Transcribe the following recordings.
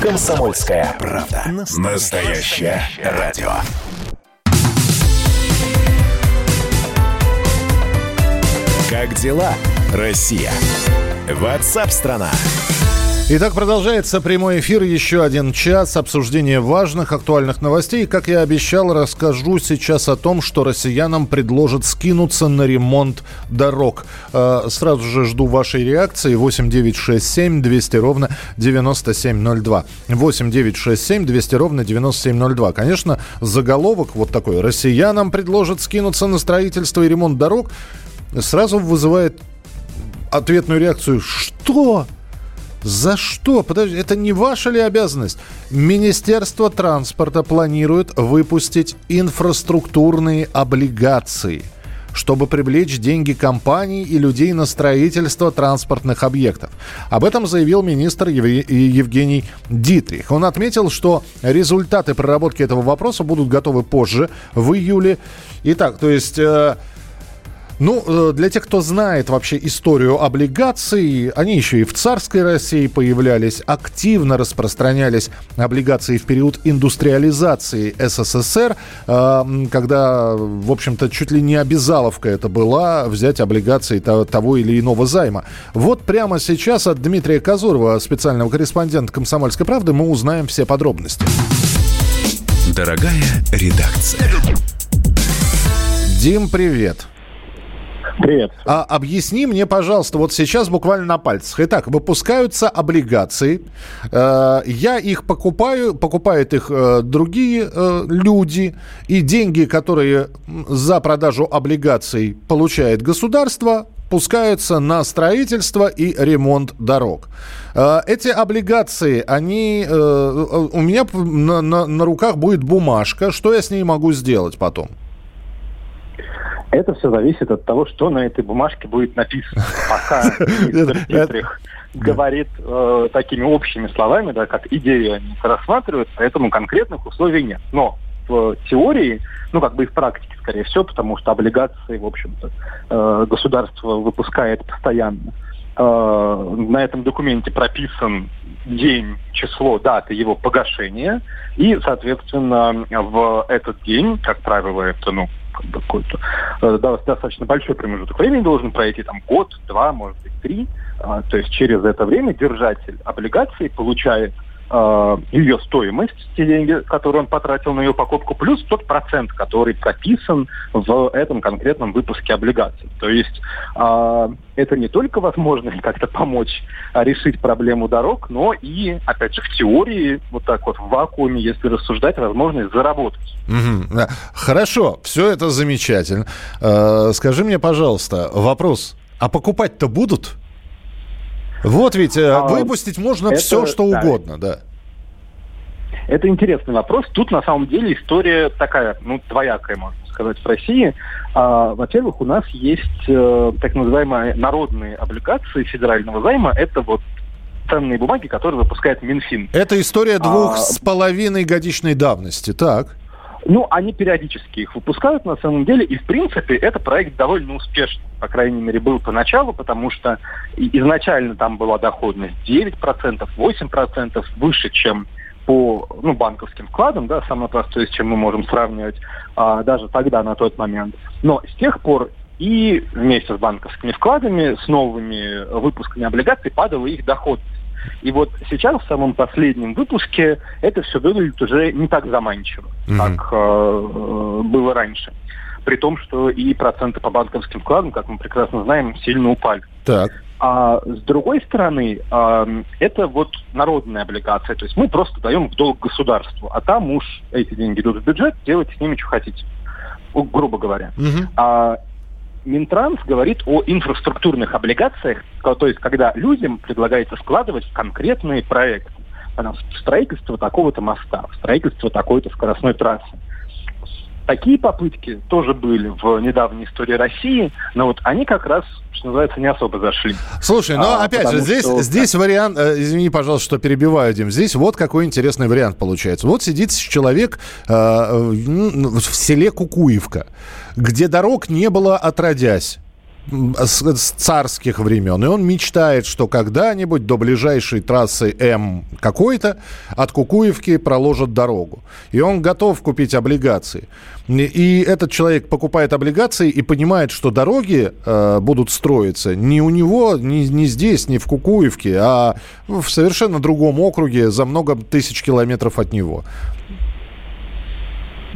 Комсомольская правда. Настоящее радио. Как дела, Россия? Ватсап-страна! Итак, продолжается прямой эфир. Еще один час обсуждения важных, актуальных новостей. Как я обещал, расскажу сейчас о том, что россиянам предложат скинуться на ремонт дорог. Э, сразу же жду вашей реакции. 8 9 6 7 200 ровно 9702. 8 9 6 7 200 ровно 9702. Конечно, заголовок вот такой. Россиянам предложат скинуться на строительство и ремонт дорог. Сразу вызывает ответную реакцию. Что? За что? Подожди, это не ваша ли обязанность? Министерство транспорта планирует выпустить инфраструктурные облигации – чтобы привлечь деньги компаний и людей на строительство транспортных объектов. Об этом заявил министр Евгений Дитрих. Он отметил, что результаты проработки этого вопроса будут готовы позже, в июле. Итак, то есть... Э, ну, э, для тех, кто знает вообще историю облигаций, они еще и в царской России появлялись, активно распространялись облигации в период индустриализации СССР, э, когда, в общем-то, чуть ли не обязаловка это была взять облигации того или иного займа. Вот прямо сейчас от Дмитрия Казурова, специального корреспондента «Комсомольской правды», мы узнаем все подробности. Дорогая редакция. Дим, привет. Привет. А, объясни мне, пожалуйста, вот сейчас буквально на пальцах. Итак, выпускаются облигации. Э, я их покупаю, покупают их э, другие э, люди. И деньги, которые за продажу облигаций получает государство, пускаются на строительство и ремонт дорог. Э, эти облигации, они... Э, у меня на, на, на руках будет бумажка. Что я с ней могу сделать потом? Это все зависит от того, что на этой бумажке будет написано. Пока министр говорит э, такими общими словами, да, как идею они рассматривают, поэтому конкретных условий нет. Но в теории, ну, как бы и в практике, скорее всего, потому что облигации, в общем-то, э, государство выпускает постоянно. Э, на этом документе прописан день, число, дата его погашения, и, соответственно, в этот день, как правило, это, ну, какой-то э, да, достаточно большой промежуток времени должен пройти, там год, два, может быть, три. А, то есть через это время держатель облигаций получает ее стоимость, те деньги, которые он потратил на ее покупку, плюс тот процент, который прописан в этом конкретном выпуске облигаций. То есть э, это не только возможность как-то помочь а, решить проблему дорог, но и, опять же, в теории, вот так вот в вакууме, если рассуждать, возможность заработать. Угу. Хорошо, все это замечательно. Э, скажи мне, пожалуйста, вопрос, а покупать-то будут? Вот ведь э, а, выпустить можно это, все, что да. угодно, да. Это интересный вопрос. Тут на самом деле история такая, ну, двоякая, можно сказать, в России. А, во-первых, у нас есть э, так называемые народные облигации федерального займа. Это вот ценные бумаги, которые выпускает Минфин. Это история двух а, с половиной годичной давности, так? Ну, они периодически их выпускают на самом деле, и в принципе это проект довольно успешный, по крайней мере, был поначалу, потому что изначально там была доходность 9%, 8%, выше, чем по ну, банковским вкладам, да, самое простое, с чем мы можем сравнивать а, даже тогда, на тот момент. Но с тех пор и вместе с банковскими вкладами, с новыми выпусками облигаций падала их доходность. И вот сейчас, в самом последнем выпуске, это все выглядит уже не так заманчиво, mm-hmm. как э, было раньше. При том, что и проценты по банковским вкладам, как мы прекрасно знаем, сильно упали. Так. А с другой стороны, э, это вот народная облигация. То есть мы просто даем в долг государству, а там уж эти деньги идут в бюджет, делайте с ними, что хотите грубо говоря. Угу. А Минтранс говорит о инфраструктурных облигациях, то есть когда людям предлагается складывать конкретные проекты. Строительство такого-то моста, строительство такой-то скоростной трассы. Такие попытки тоже были в недавней истории России, но вот они как раз, что называется, не особо зашли. Слушай, ну а, опять же, здесь, что... здесь вариант, э, извини, пожалуйста, что перебиваю, Дим, здесь вот какой интересный вариант получается. Вот сидит человек э, в селе Кукуевка, где дорог не было отродясь с царских времен. И он мечтает, что когда-нибудь до ближайшей трассы М какой-то от Кукуевки проложат дорогу. И он готов купить облигации. И этот человек покупает облигации и понимает, что дороги э, будут строиться не у него, не, не здесь, не в Кукуевке, а в совершенно другом округе за много тысяч километров от него.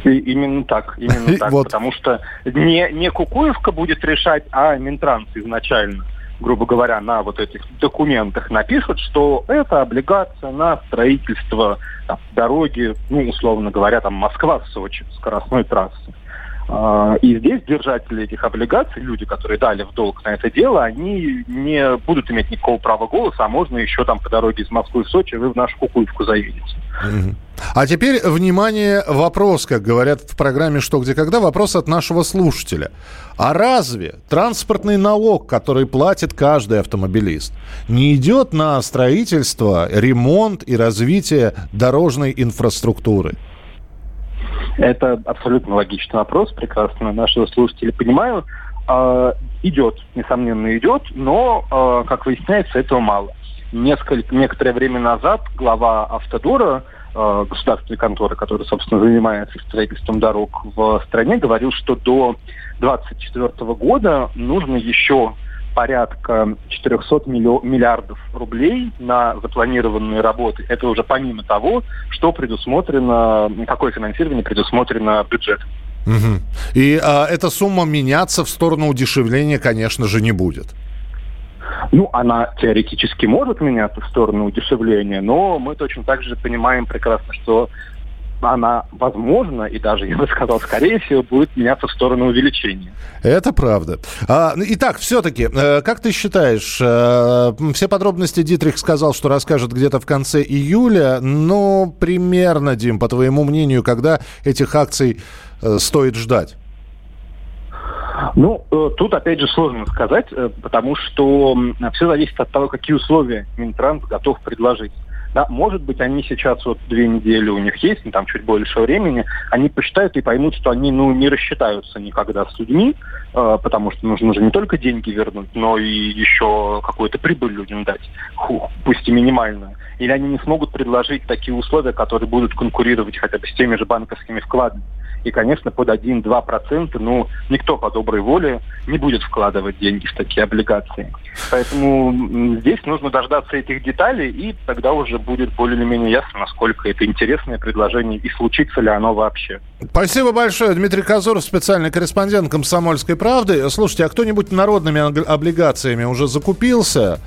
И именно так, именно так, вот. потому что не, не Кукуевка будет решать, а Минтранс изначально грубо говоря, на вот этих документах напишут, что это облигация на строительство там, дороги, ну, условно говоря, там Москва-Сочи, скоростной трассы. А, и здесь держатели этих облигаций, люди, которые дали в долг на это дело, они не будут иметь никакого права голоса, а можно еще там по дороге из Москвы в Сочи вы в нашу Кукуевку заедете. А теперь, внимание, вопрос, как говорят в программе «Что, где, когда», вопрос от нашего слушателя. А разве транспортный налог, который платит каждый автомобилист, не идет на строительство, ремонт и развитие дорожной инфраструктуры? Это абсолютно логичный вопрос, прекрасно нашего слушателя понимаю. Э, идет, несомненно, идет, но, э, как выясняется, этого мало. Несколько, некоторое время назад глава Автодора, э, государственной конторы, которая, собственно, занимается строительством дорог в стране, говорил, что до 2024 года нужно еще порядка 400 миллиардов рублей на запланированные работы. Это уже помимо того, что предусмотрено, какое финансирование предусмотрено бюджетом. Угу. И а, эта сумма меняться в сторону удешевления, конечно же, не будет. Ну, она теоретически может меняться в сторону удешевления, но мы точно так же понимаем прекрасно, что она, возможно, и даже, я бы сказал, скорее всего, будет меняться в сторону увеличения. Это правда. А, итак, все-таки, э, как ты считаешь, э, все подробности Дитрих сказал, что расскажет где-то в конце июля, но примерно, Дим, по твоему мнению, когда этих акций э, стоит ждать? Ну, тут опять же сложно сказать, потому что все зависит от того, какие условия Минтранс готов предложить. Да, может быть, они сейчас вот две недели у них есть, ну, там чуть больше времени, они посчитают и поймут, что они ну, не рассчитаются никогда с людьми, э, потому что нужно же не только деньги вернуть, но и еще какую-то прибыль людям дать, ху, пусть и минимальную. Или они не смогут предложить такие условия, которые будут конкурировать хотя бы с теми же банковскими вкладами. И, конечно, под 1-2%, ну, никто по доброй воле не будет вкладывать деньги в такие облигации. Поэтому здесь нужно дождаться этих деталей, и тогда уже будет более или менее ясно, насколько это интересное предложение и случится ли оно вообще. Спасибо большое. Дмитрий Казуров, специальный корреспондент «Комсомольской правды». Слушайте, а кто-нибудь народными облигациями уже закупился?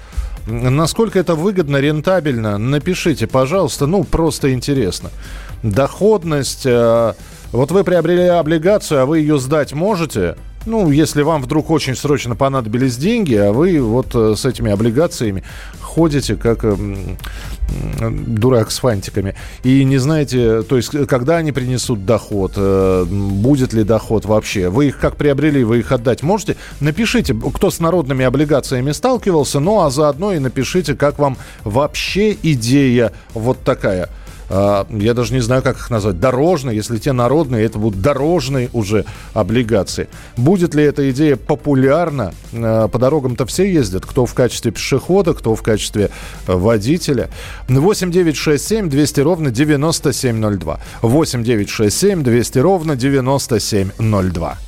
Насколько это выгодно, рентабельно? Напишите, пожалуйста. Ну, просто интересно. Доходность... Вот вы приобрели облигацию, а вы ее сдать можете? Ну, если вам вдруг очень срочно понадобились деньги, а вы вот э, с этими облигациями ходите как э, дурак с фантиками. И не знаете, то есть когда они принесут доход, э, будет ли доход вообще, вы их как приобрели, вы их отдать можете, напишите, кто с народными облигациями сталкивался, ну а заодно и напишите, как вам вообще идея вот такая – я даже не знаю, как их назвать, дорожные, если те народные, это будут дорожные уже облигации. Будет ли эта идея популярна? А, по дорогам-то все ездят, кто в качестве пешехода, кто в качестве э, водителя. 8 9 6 7 200 ровно 9702. 8 9 6 7 200 ровно 9702.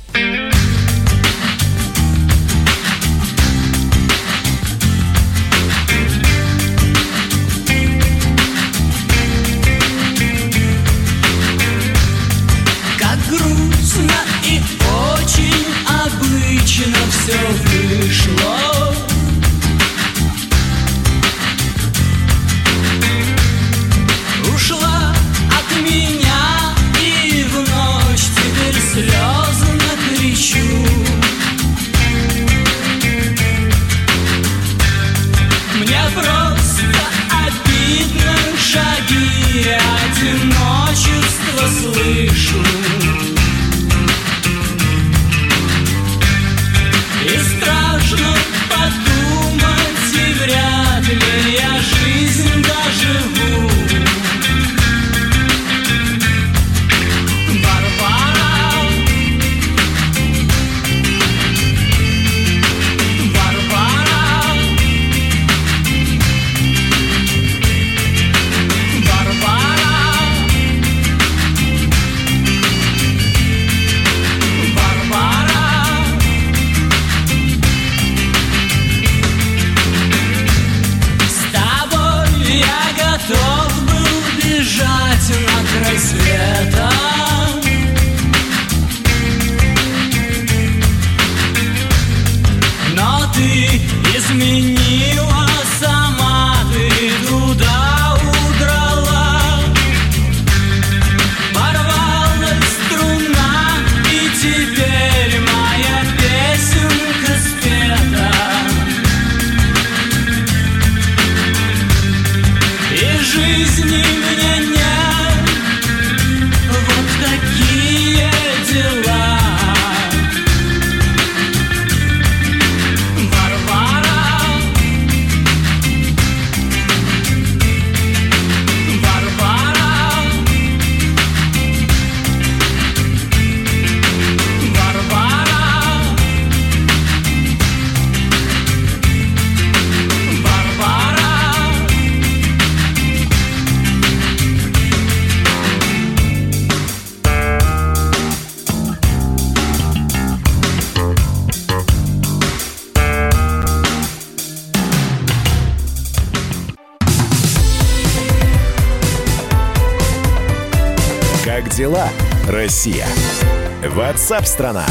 Ватсап-страна!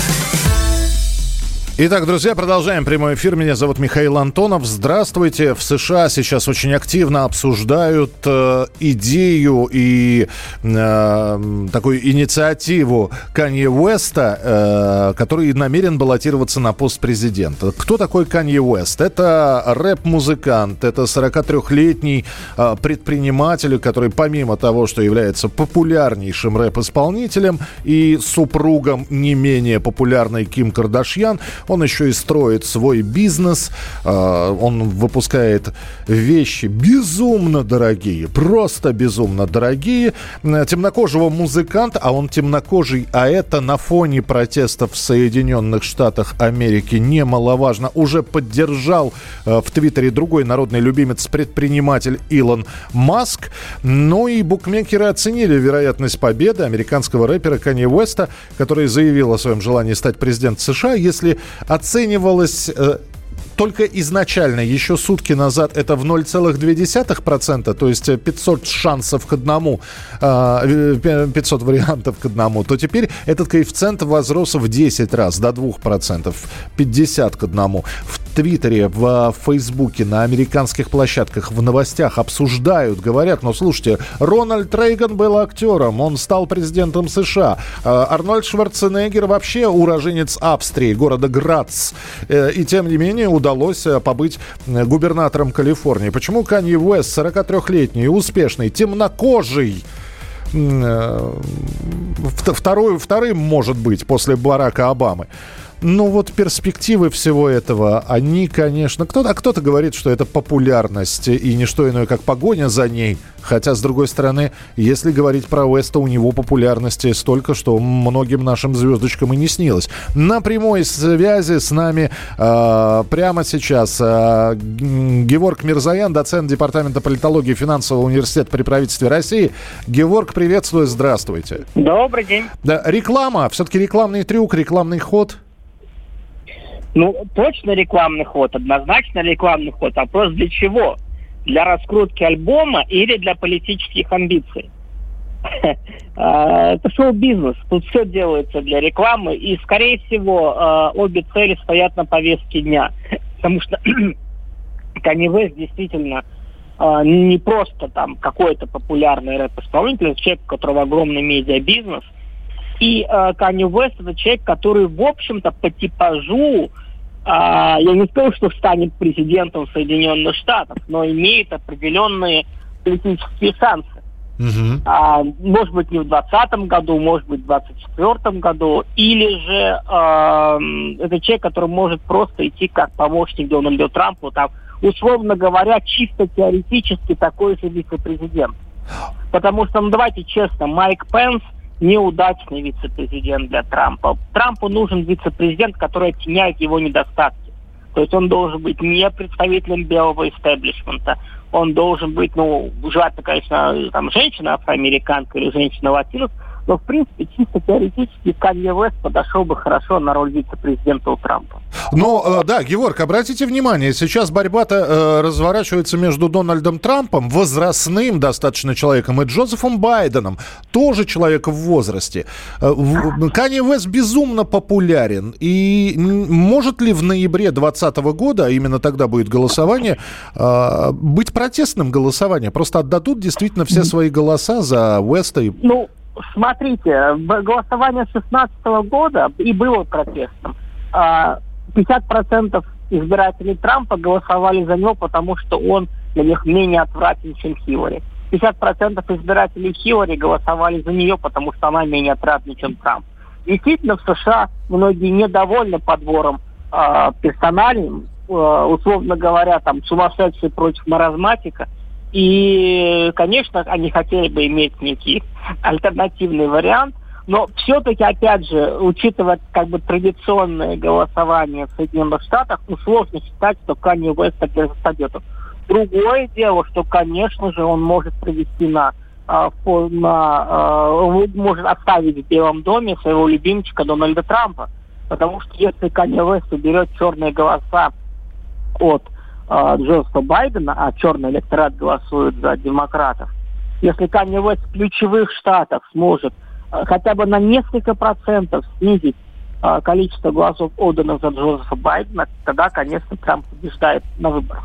Итак, друзья, продолжаем прямой эфир. Меня зовут Михаил Антонов. Здравствуйте. В США сейчас очень активно обсуждают э, идею и э, такую инициативу Канье Уэста, э, который намерен баллотироваться на пост президента. Кто такой Канье Уэст? Это рэп-музыкант, это 43-летний э, предприниматель, который помимо того, что является популярнейшим рэп-исполнителем и супругом не менее популярной Ким Кардашьян, он еще и строит свой бизнес, э, он выпускает вещи безумно дорогие, просто безумно дорогие. Темнокожего музыкант, а он темнокожий, а это на фоне протестов в Соединенных Штатах Америки немаловажно, уже поддержал э, в Твиттере другой народный любимец-предприниматель Илон Маск. Ну и букмекеры оценили вероятность победы американского рэпера Канье Уэста, который заявил о своем желании стать президентом США, если оценивалось э, только изначально, еще сутки назад, это в 0,2%, то есть 500 шансов к одному, э, 500 вариантов к одному, то теперь этот коэффициент возрос в 10 раз, до 2%, 50 к одному. В Твиттере, в Фейсбуке, на американских площадках, в новостях обсуждают, говорят, ну слушайте, Рональд Рейган был актером, он стал президентом США. Э, Арнольд Шварценеггер вообще уроженец Австрии, города Грац. Э, И тем не менее удалось э, побыть э, губернатором Калифорнии. Почему Канье Уэст, 43-летний, успешный, темнокожий, второй, вторым может быть после Барака Обамы. Ну вот перспективы всего этого, они, конечно... Кто-то, а кто-то говорит, что это популярность и не что иное, как погоня за ней. Хотя, с другой стороны, если говорить про Уэста, у него популярности столько, что многим нашим звездочкам и не снилось. На прямой связи с нами э, прямо сейчас э, Геворг Мирзаян, доцент Департамента политологии финансового университета при правительстве России. Геворг, приветствую, здравствуйте. Добрый день. Да, реклама, все-таки рекламный трюк, рекламный ход. Ну, точно рекламный ход, однозначно рекламный ход. Вопрос для чего? Для раскрутки альбома или для политических амбиций? А, Это шоу-бизнес. Тут все делается для рекламы. И, скорее всего, а, обе цели стоят на повестке дня. Потому что Kanye West действительно а, не просто там какой-то популярный рэп-исполнитель, человек, у которого огромный медиабизнес. И э, Kanye West это человек, который, в общем-то, по типажу, а, я не скажу, что станет президентом Соединенных Штатов, но имеет определенные политические шансы. Мгм. А, может быть, не в 2020 году, может быть, в 2024 году. Или же эм, это человек, который может просто идти как помощник Дональду Трампу, там, условно говоря, чисто теоретически такой же вице-президент. Потому что, ну давайте честно, Майк Пенс неудачный вице-президент для Трампа. Трампу нужен вице-президент, который оттеняет его недостатки. То есть он должен быть не представителем белого истеблишмента. Он должен быть, ну, желательно, конечно, там, женщина афроамериканка или женщина латинос, но, в принципе, чисто теоретически Канье Вест подошел бы хорошо на роль вице-президента у Трампа. Но, э, да, Георг, обратите внимание, сейчас борьба-то э, разворачивается между Дональдом Трампом, возрастным достаточно человеком, и Джозефом Байденом, тоже человек в возрасте. Э, Канье Вест безумно популярен. И может ли в ноябре 2020 года, а именно тогда будет голосование, быть протестным голосованием? Просто отдадут действительно все свои голоса за Уэста и... Ну, смотрите, голосование 2016 года и было протестом. 50% а, избирателей Трампа голосовали за него, потому что он для них менее отвратен, чем Хиллари. 50% избирателей Хиллари голосовали за нее, потому что она менее отвратна, чем Трамп. Действительно, в США многие недовольны подбором э, персоналей, э, условно говоря, там сумасшедший против маразматика. И, конечно, они хотели бы иметь некий альтернативный вариант – но все-таки, опять же, учитывая как бы традиционное голосование в Соединенных Штатах, ну, сложно считать, что Канни Уэст победу. Другое дело, что, конечно же, он может провести на, а, на а, может оставить в Белом доме своего любимчика Дональда Трампа. Потому что если Канни Уэст уберет черные голоса от э, Джозефа Байдена, а черный электорат голосует за демократов, если Канни Уэст в ключевых штатах сможет Э, хотя бы на несколько процентов снизить э, количество голосов отданных за Джозефа Байдена, тогда, конечно, Трамп побеждает на выборах.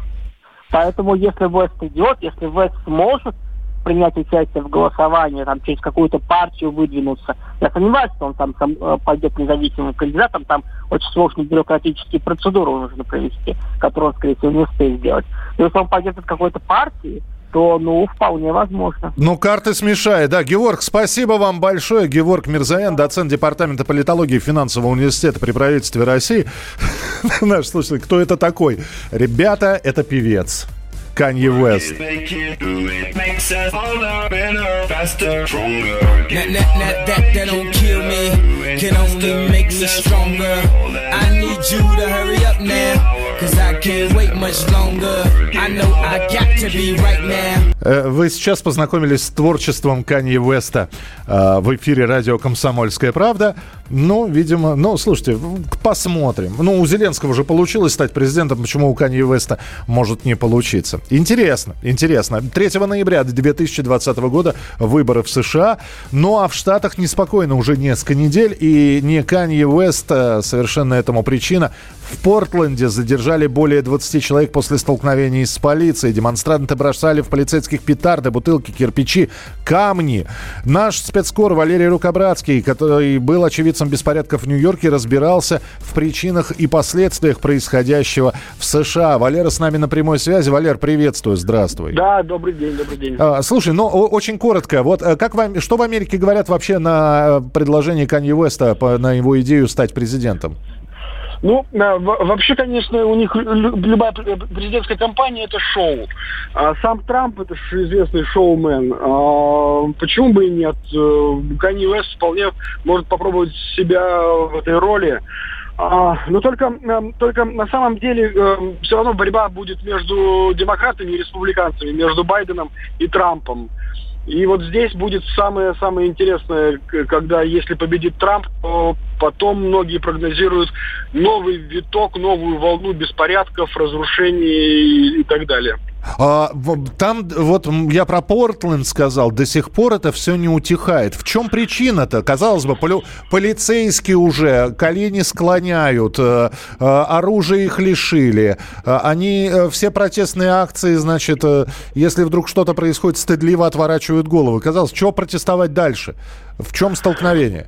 Поэтому если Вест идет, если Вест сможет принять участие в голосовании, там, через какую-то партию выдвинуться. Я сомневаюсь, что он там, там э, пойдет независимым кандидатом, там очень сложные бюрократические процедуры нужно провести, которые он, скорее всего, не успеет сделать. Но если он пойдет от какой-то партии, то, ну, вполне возможно. Ну, карты смешает, да. Георг, спасибо вам большое. Георг Мирзаян, доцент Департамента политологии Финансового университета при правительстве России. Наш слушатель, кто это такой? Ребята, это певец. Kanye West. Can only make me stronger. I need you to hurry up now. Вы сейчас познакомились с творчеством Канье Уэста э, в эфире радио «Комсомольская правда». Ну, видимо, ну, слушайте, посмотрим. Ну, у Зеленского уже получилось стать президентом, почему у Канье Уэста может не получиться. Интересно, интересно. 3 ноября 2020 года выборы в США, ну а в Штатах неспокойно уже несколько недель, и не Канье Уэст совершенно этому причина. В Портленде задержали более 20 человек после столкновений с полицией. Демонстранты бросали в полицейских петарды, бутылки, кирпичи, камни. Наш спецкор Валерий Рукобратский, который был очевидцем беспорядков в Нью-Йорке, разбирался в причинах и последствиях происходящего в США. Валера с нами на прямой связи. Валер, приветствую, здравствуй. Да, добрый день, добрый день. А, слушай, ну очень коротко. Вот э, как вам, что в Америке говорят вообще на э, предложение Канье Уэста, на его идею стать президентом? Ну, вообще, конечно, у них любая президентская кампания это шоу. А сам Трамп это известный шоумен. А почему бы и нет? Э, Канни Уэст вполне может попробовать себя в этой роли. А, но только, э, только на самом деле э, все равно борьба будет между демократами и республиканцами, между Байденом и Трампом. И вот здесь будет самое-самое интересное, когда если победит Трамп, то потом многие прогнозируют новый виток, новую волну беспорядков, разрушений и так далее. А, там, вот я про Портленд сказал, до сих пор это все не утихает. В чем причина-то? Казалось бы, поли, полицейские уже колени склоняют, э, э, оружие их лишили. Э, они э, все протестные акции, значит, э, если вдруг что-то происходит, стыдливо отворачивают головы. Казалось, чего протестовать дальше? В чем столкновение?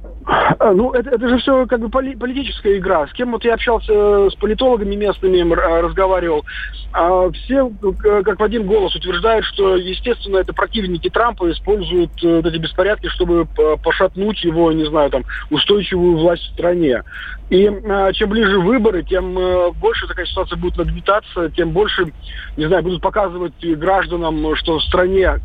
А, ну, это, это же все как бы поли, политическая игра. С кем вот я общался с политологами местными, разговаривал. А все как в один голос утверждают, что, естественно, это противники Трампа используют э, эти беспорядки, чтобы пошатнуть его, не знаю, там, устойчивую власть в стране. И чем ближе выборы, тем больше такая ситуация будет нагнетаться, тем больше, не знаю, будут показывать гражданам, что в стране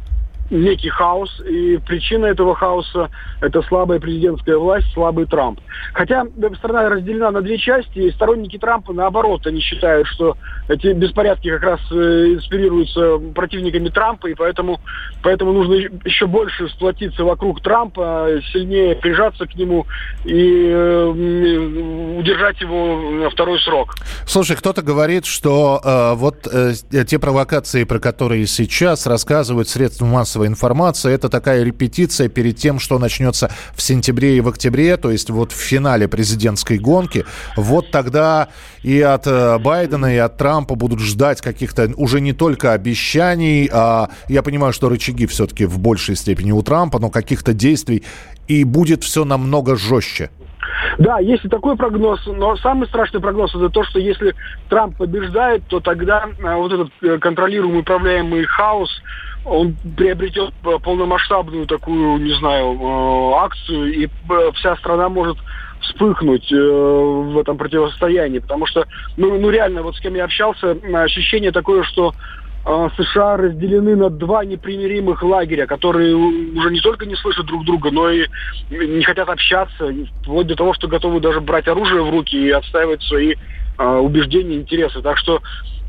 некий хаос, и причина этого хаоса – это слабая президентская власть, слабый Трамп. Хотя страна разделена на две части, и сторонники Трампа, наоборот, они считают, что эти беспорядки как раз э, инспирируются противниками Трампа, и поэтому, поэтому нужно еще больше сплотиться вокруг Трампа, сильнее прижаться к нему и э, удержать его на второй срок. Слушай, кто-то говорит, что э, вот э, те провокации, про которые сейчас рассказывают средства массовой информации, это такая репетиция перед тем, что начнется в сентябре и в октябре, то есть вот в финале президентской гонки. Вот тогда и от э, Байдена, и от Трампа будут ждать каких-то уже не только обещаний, а я понимаю, что рычаги все-таки в большей степени у Трампа, но каких-то действий, и будет все намного жестче. Да, есть и такой прогноз, но самый страшный прогноз это то, что если Трамп побеждает, то тогда а, вот этот э, контролируемый, управляемый хаос, он приобретет полномасштабную такую, не знаю, э, акцию, и вся страна может вспыхнуть э, в этом противостоянии, потому что, ну, ну реально, вот с кем я общался, ощущение такое, что США разделены на два непримиримых лагеря, которые уже не только не слышат друг друга, но и не хотят общаться, вплоть до того, что готовы даже брать оружие в руки и отстаивать свои э, убеждения, интересы. Так что э,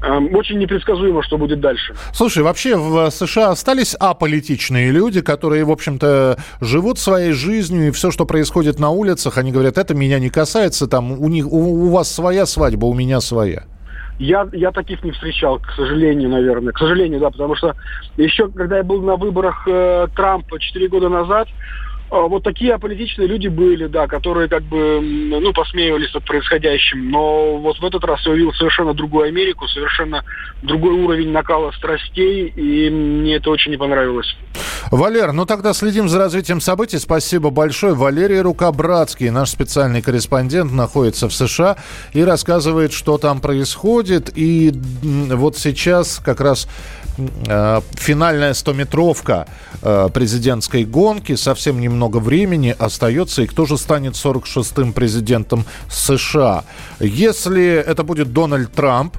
очень непредсказуемо, что будет дальше. Слушай, вообще в США остались аполитичные люди, которые, в общем-то, живут своей жизнью, и все, что происходит на улицах, они говорят, это меня не касается, там у них у, у вас своя свадьба, у меня своя. Я, я таких не встречал, к сожалению, наверное. К сожалению, да, потому что еще когда я был на выборах э, Трампа 4 года назад, вот такие аполитичные люди были, да, которые как бы, ну, посмеивались над происходящим. Но вот в этот раз я увидел совершенно другую Америку, совершенно другой уровень накала страстей, и мне это очень не понравилось. Валер, ну тогда следим за развитием событий. Спасибо большое. Валерий Рукобратский, наш специальный корреспондент, находится в США и рассказывает, что там происходит. И вот сейчас как раз финальная стометровка э, президентской гонки. Совсем немного времени остается. И кто же станет 46-м президентом США? Если это будет Дональд Трамп,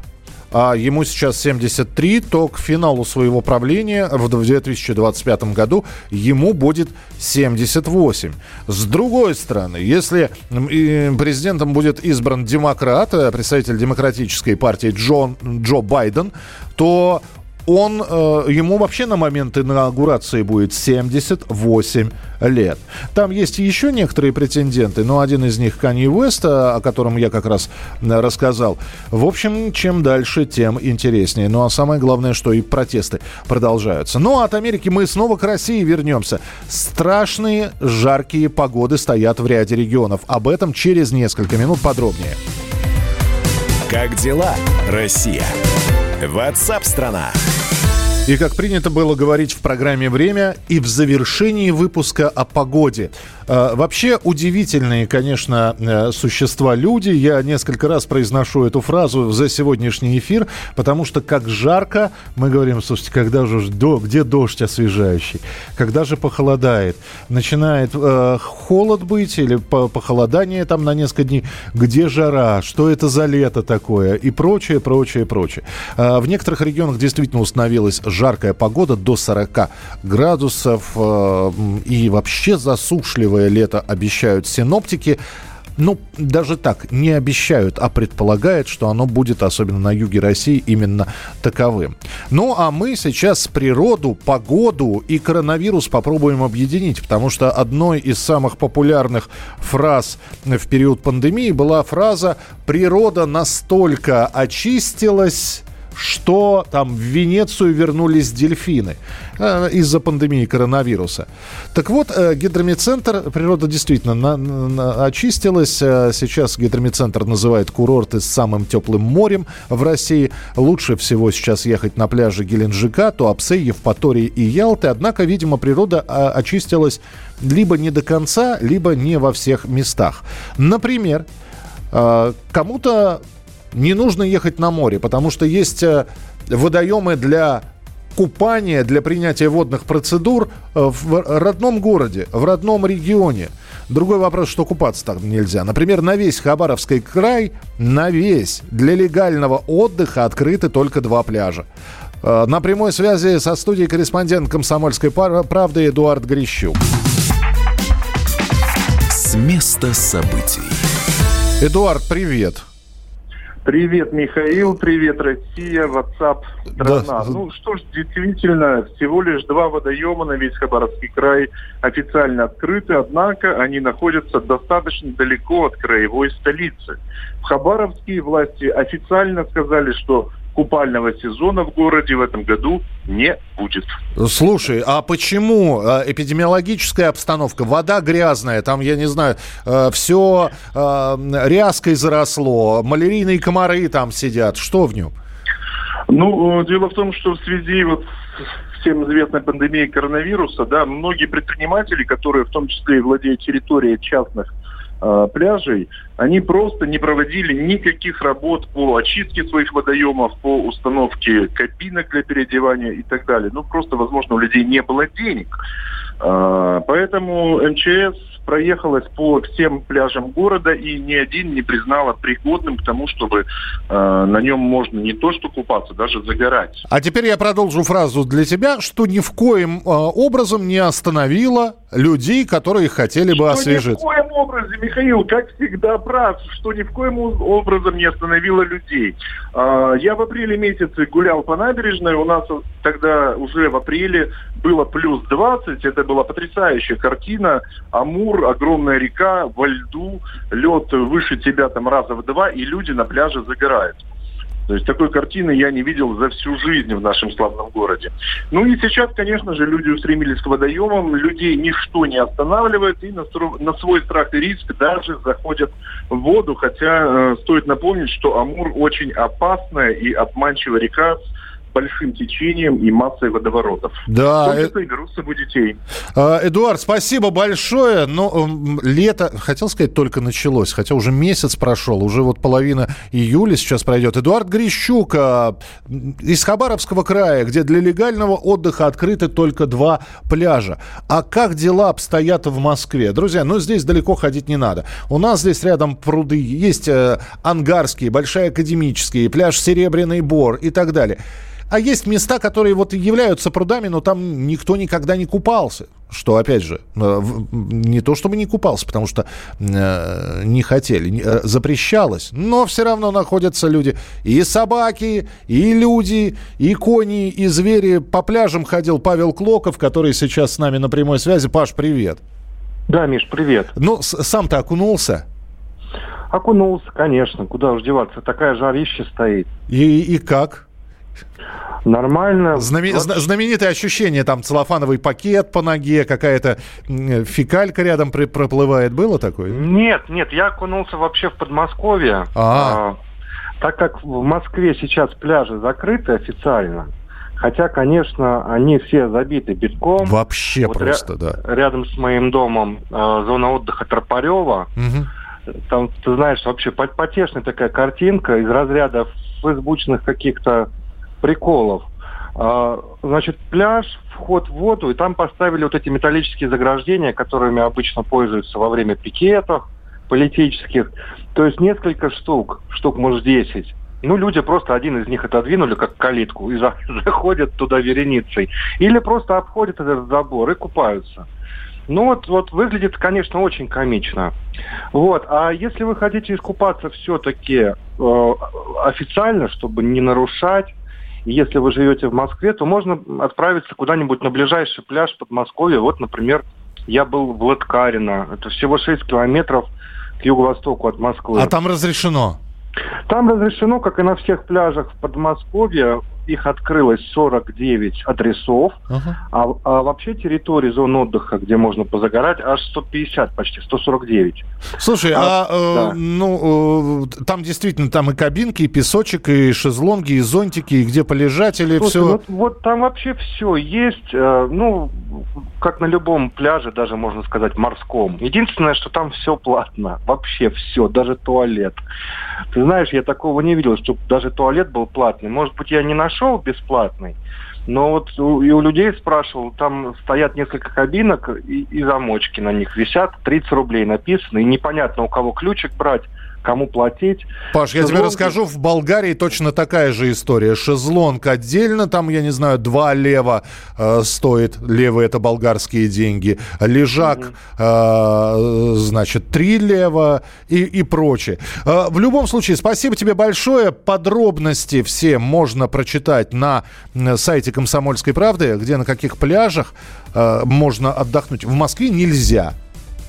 а ему сейчас 73, то к финалу своего правления в 2025 году ему будет 78. С другой стороны, если президентом будет избран демократ, э, представитель демократической партии Джон, Джо Байден, то он, э, ему вообще на момент инаугурации будет 78 лет. Там есть еще некоторые претенденты, но один из них Канье Уэст, о котором я как раз рассказал. В общем, чем дальше, тем интереснее. Ну а самое главное, что и протесты продолжаются. Ну а от Америки мы снова к России вернемся. Страшные жаркие погоды стоят в ряде регионов. Об этом через несколько минут подробнее. Как дела, Россия? Ватсап-страна! И как принято было говорить в программе «Время» и в завершении выпуска о погоде – вообще удивительные, конечно, э, существа люди. Я несколько раз произношу эту фразу за сегодняшний эфир, потому что как жарко, мы говорим, слушайте, когда же где дождь освежающий, когда же похолодает, начинает э, холод быть или по, похолодание там на несколько дней, где жара, что это за лето такое? И прочее, прочее, прочее. Э, в некоторых регионах действительно установилась жаркая погода до 40 градусов э, и вообще засушливая дождливое лето обещают синоптики. Ну, даже так, не обещают, а предполагают, что оно будет, особенно на юге России, именно таковым. Ну, а мы сейчас природу, погоду и коронавирус попробуем объединить, потому что одной из самых популярных фраз в период пандемии была фраза «природа настолько очистилась, что там в Венецию вернулись дельфины э, из-за пандемии коронавируса. Так вот, э, гидромедцентр, природа действительно на, на, очистилась. Э, сейчас гидромедцентр называет курорты с самым теплым морем в России. Лучше всего сейчас ехать на пляжи Геленджика, Туапсе, Евпатории и Ялты. Однако, видимо, природа очистилась либо не до конца, либо не во всех местах. Например, кому-то не нужно ехать на море, потому что есть э, водоемы для купания, для принятия водных процедур э, в родном городе, в родном регионе. Другой вопрос, что купаться там нельзя. Например, на весь Хабаровский край, на весь для легального отдыха открыты только два пляжа. Э, на прямой связи со студией корреспондент «Комсомольской правды» Эдуард Грищук. С места событий. Эдуард, привет. Привет, Михаил, привет, Россия, WhatsApp, страна. Да. Ну что ж, действительно, всего лишь два водоема на весь Хабаровский край официально открыты, однако они находятся достаточно далеко от краевой столицы. В Хабаровске власти официально сказали, что купального сезона в городе в этом году не будет. Слушай, а почему э, эпидемиологическая обстановка, вода грязная, там, я не знаю, э, все э, ряской заросло, малярийные комары там сидят, что в нем? Ну, дело в том, что в связи вот с всем известной пандемией коронавируса, да, многие предприниматели, которые в том числе и владеют территорией частных э, пляжей, они просто не проводили никаких работ по очистке своих водоемов, по установке кабинок для переодевания и так далее. Ну, просто, возможно, у людей не было денег. Э, поэтому МЧС проехалась по всем пляжам города и ни один не признала пригодным к тому, чтобы э, на нем можно не то что купаться, даже загорать. А теперь я продолжу фразу для тебя, что ни в коем э, образом не остановила людей, которые хотели бы освежиться. Ни в коем образом, Михаил, как всегда прав, что ни в коем образом не остановила людей. Э, я в апреле месяце гулял по набережной, у нас тогда уже в апреле было плюс 20, это была потрясающая картина. Амур, огромная река, во льду, лед выше тебя там раза в два, и люди на пляже загорают. То есть такой картины я не видел за всю жизнь в нашем славном городе. Ну и сейчас, конечно же, люди устремились к водоемам, людей ничто не останавливает, и на, на свой страх и риск даже заходят в воду, хотя э, стоит напомнить, что Амур очень опасная и обманчивая река большим течением и массой водоворотов. Да. В том э, и берут с собой детей. А, Эдуард, спасибо большое. Но лето, хотел сказать, только началось, хотя уже месяц прошел, уже вот половина июля сейчас пройдет. Эдуард Грищук а, из Хабаровского края, где для легального отдыха открыты только два пляжа. А как дела обстоят в Москве? Друзья, ну здесь далеко ходить не надо. У нас здесь рядом пруды, есть э, Ангарские, Большая Академический, пляж Серебряный Бор и так далее. А есть места, которые вот являются прудами, но там никто никогда не купался. Что, опять же, э, не то чтобы не купался, потому что э, не хотели, э, запрещалось, но все равно находятся люди. И собаки, и люди, и кони, и звери. По пляжам ходил Павел Клоков, который сейчас с нами на прямой связи. Паш, привет. Да, Миш, привет. Ну, сам-то окунулся? Окунулся, конечно. Куда уж деваться, такая жарища стоит. И, и как? Нормально. Знаме... Вот. Знаменитое ощущение, там целлофановый пакет по ноге, какая-то фекалька рядом при... проплывает. Было такое? Нет, нет, я окунулся вообще в Подмосковье. А, так как в Москве сейчас пляжи закрыты официально, хотя, конечно, они все забиты битком. Вообще вот просто, ря- да. Рядом с моим домом э, зона отдыха Тропарева. Угу. Там, ты знаешь, вообще потешная такая картинка из разряда фейсбучных каких-то приколов. А, значит, пляж, вход в воду, и там поставили вот эти металлические заграждения, которыми обычно пользуются во время пикетов политических. То есть несколько штук, штук может 10. Ну, люди просто один из них отодвинули, как калитку, и за, заходят туда вереницей. Или просто обходят этот забор и купаются. Ну вот, вот выглядит, конечно, очень комично. Вот. А если вы хотите искупаться все-таки э, официально, чтобы не нарушать, и если вы живете в Москве, то можно отправиться куда-нибудь на ближайший пляж Подмосковья. Вот, например, я был в Латкарино. Это всего 6 километров к юго-востоку от Москвы. А там разрешено? Там разрешено, как и на всех пляжах в Подмосковье, их открылось 49 адресов, uh-huh. а, а вообще территории зон отдыха, где можно позагорать, аж 150, почти 149. Слушай, а, а да. ну э, там действительно там и кабинки, и песочек, и шезлонги, и зонтики, и где полежать или Слушай, все? Вот, вот там вообще все есть, э, ну как на любом пляже, даже можно сказать морском. Единственное, что там все платно, вообще все, даже туалет. Ты знаешь, я такого не видел, чтобы даже туалет был платный. Может быть, я не нашел бесплатный, но вот у, и у людей спрашивал, там стоят несколько кабинок и, и замочки на них висят, 30 рублей написано, и непонятно, у кого ключик брать, кому платить. Паш, я тебе расскажу, в Болгарии точно такая же история. Шезлонг отдельно, там, я не знаю, два лева э, стоит. Левы это болгарские деньги. Лежак, э, значит, три лева и, и прочее. Э, в любом случае, спасибо тебе большое. Подробности все можно прочитать на сайте «Комсомольской правды», где на каких пляжах э, можно отдохнуть. В Москве нельзя.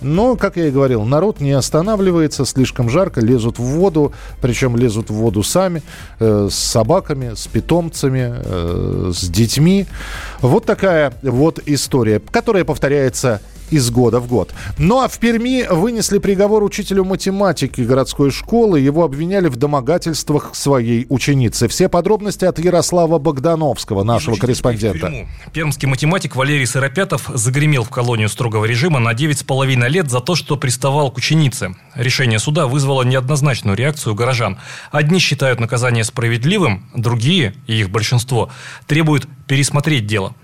Но, как я и говорил, народ не останавливается, слишком жарко, лезут в воду, причем лезут в воду сами, э, с собаками, с питомцами, э, с детьми. Вот такая вот история, которая повторяется из года в год. Ну а в Перми вынесли приговор учителю математики городской школы. Его обвиняли в домогательствах своей ученицы. Все подробности от Ярослава Богдановского, нашего корреспондента. Пермский математик Валерий Сыропятов загремел в колонию строгого режима на 9,5 лет за то, что приставал к ученице. Решение суда вызвало неоднозначную реакцию горожан. Одни считают наказание справедливым, другие, и их большинство, требуют пересмотреть дело.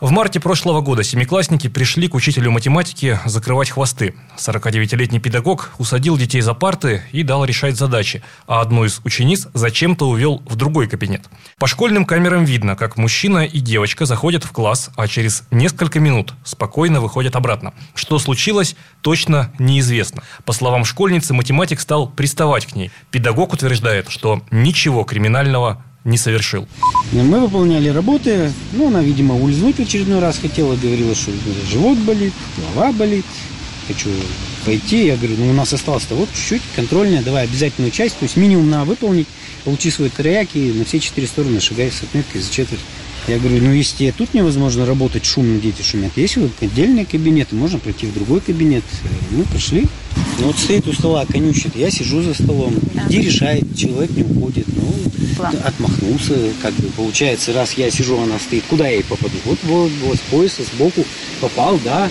В марте прошлого года семиклассники пришли к учителю математики закрывать хвосты. 49-летний педагог усадил детей за парты и дал решать задачи, а одну из учениц зачем-то увел в другой кабинет. По школьным камерам видно, как мужчина и девочка заходят в класс, а через несколько минут спокойно выходят обратно. Что случилось, точно неизвестно. По словам школьницы, математик стал приставать к ней. Педагог утверждает, что ничего криминального не совершил. Мы выполняли работы. Ну, она, видимо, улизнуть в очередной раз хотела. Говорила, что живот болит, голова болит. Хочу пойти. Я говорю, ну, у нас осталось-то вот чуть-чуть контрольная. Давай обязательную часть. То есть минимум надо выполнить. Получи свой трояк и на все четыре стороны шагай с отметкой за четверть. Я говорю, ну если тут невозможно работать, шумно дети шумят, есть вот отдельные кабинеты, можно пройти в другой кабинет. Мы пошли. Ну вот стоит у стола, конючит, я сижу за столом. Иди решает, человек не уходит. Ну, Ладно. отмахнулся, как бы получается, раз я сижу, она стоит, куда я ей попаду? Вот, вот, вот с пояса, сбоку попал, да,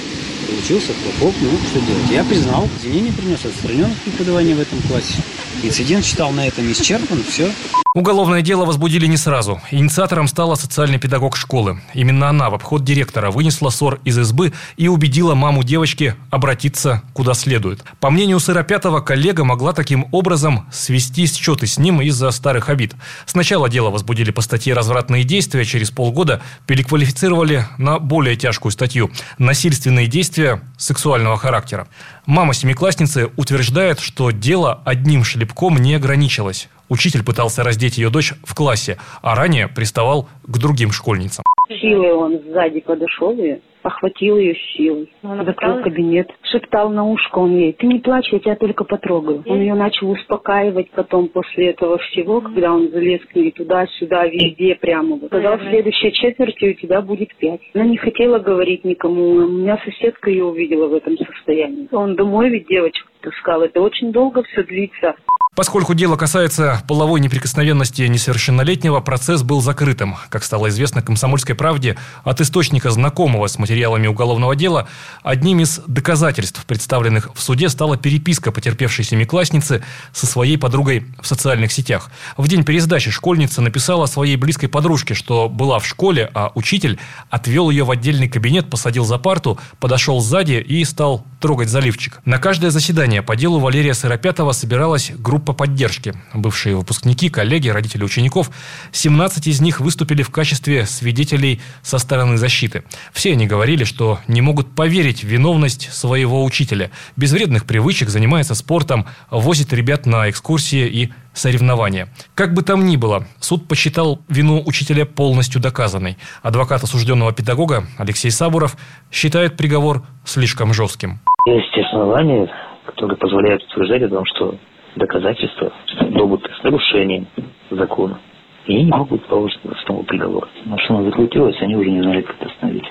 получился хлопок, ну, что делать? Я признал, извинения принес, отстранен от преподавания в этом классе. Инцидент считал на этом исчерпан, все. Уголовное дело возбудили не сразу. Инициатором стала социальный педагог школы. Именно она в обход директора вынесла ссор из избы и убедила маму девочки обратиться куда следует. По мнению Сыропятова, коллега могла таким образом свести счеты с ним из-за старых обид. Сначала дело возбудили по статье «Развратные действия», через полгода переквалифицировали на более тяжкую статью «Насильственные действия сексуального характера». Мама семиклассницы утверждает, что дело одним шлепком не ограничилось. Учитель пытался раздеть ее дочь в классе, а ранее приставал к другим школьницам. Силой он сзади подошел и охватил ее силой. Она закрыл кабинет, шептал на ушко он ей, ты не плачь, я тебя только потрогаю. Он ее начал успокаивать потом после этого всего, когда он залез к ней туда-сюда, везде прямо. Сказал, в следующей четверти у тебя будет пять. Она не хотела говорить никому, у меня соседка ее увидела в этом состоянии. Он домой ведь девочку таскал, это очень долго все длится. Поскольку дело касается половой неприкосновенности несовершеннолетнего, процесс был закрытым. Как стало известно «Комсомольской правде», от источника, знакомого с материалами уголовного дела, одним из доказательств, представленных в суде, стала переписка потерпевшей семиклассницы со своей подругой в социальных сетях. В день пересдачи школьница написала своей близкой подружке, что была в школе, а учитель отвел ее в отдельный кабинет, посадил за парту, подошел сзади и стал трогать заливчик. На каждое заседание по делу Валерия Сыропятова собиралась группа группа поддержки. Бывшие выпускники, коллеги, родители учеников. 17 из них выступили в качестве свидетелей со стороны защиты. Все они говорили, что не могут поверить в виновность своего учителя. Без вредных привычек, занимается спортом, возит ребят на экскурсии и соревнования. Как бы там ни было, суд посчитал вину учителя полностью доказанной. Адвокат осужденного педагога Алексей Сабуров считает приговор слишком жестким. Есть основания, которые позволяют утверждать о том, что доказательства добыты с нарушением закона. И они не могут положить основу приговора. Машина закрутилась, они уже не знали, как это остановить.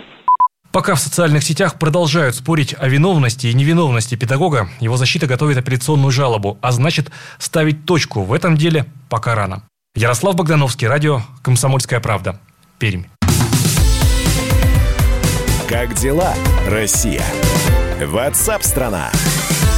Пока в социальных сетях продолжают спорить о виновности и невиновности педагога, его защита готовит апелляционную жалобу, а значит ставить точку в этом деле пока рано. Ярослав Богдановский, радио «Комсомольская правда», Пермь. Как дела, Россия? Ватсап-страна! страна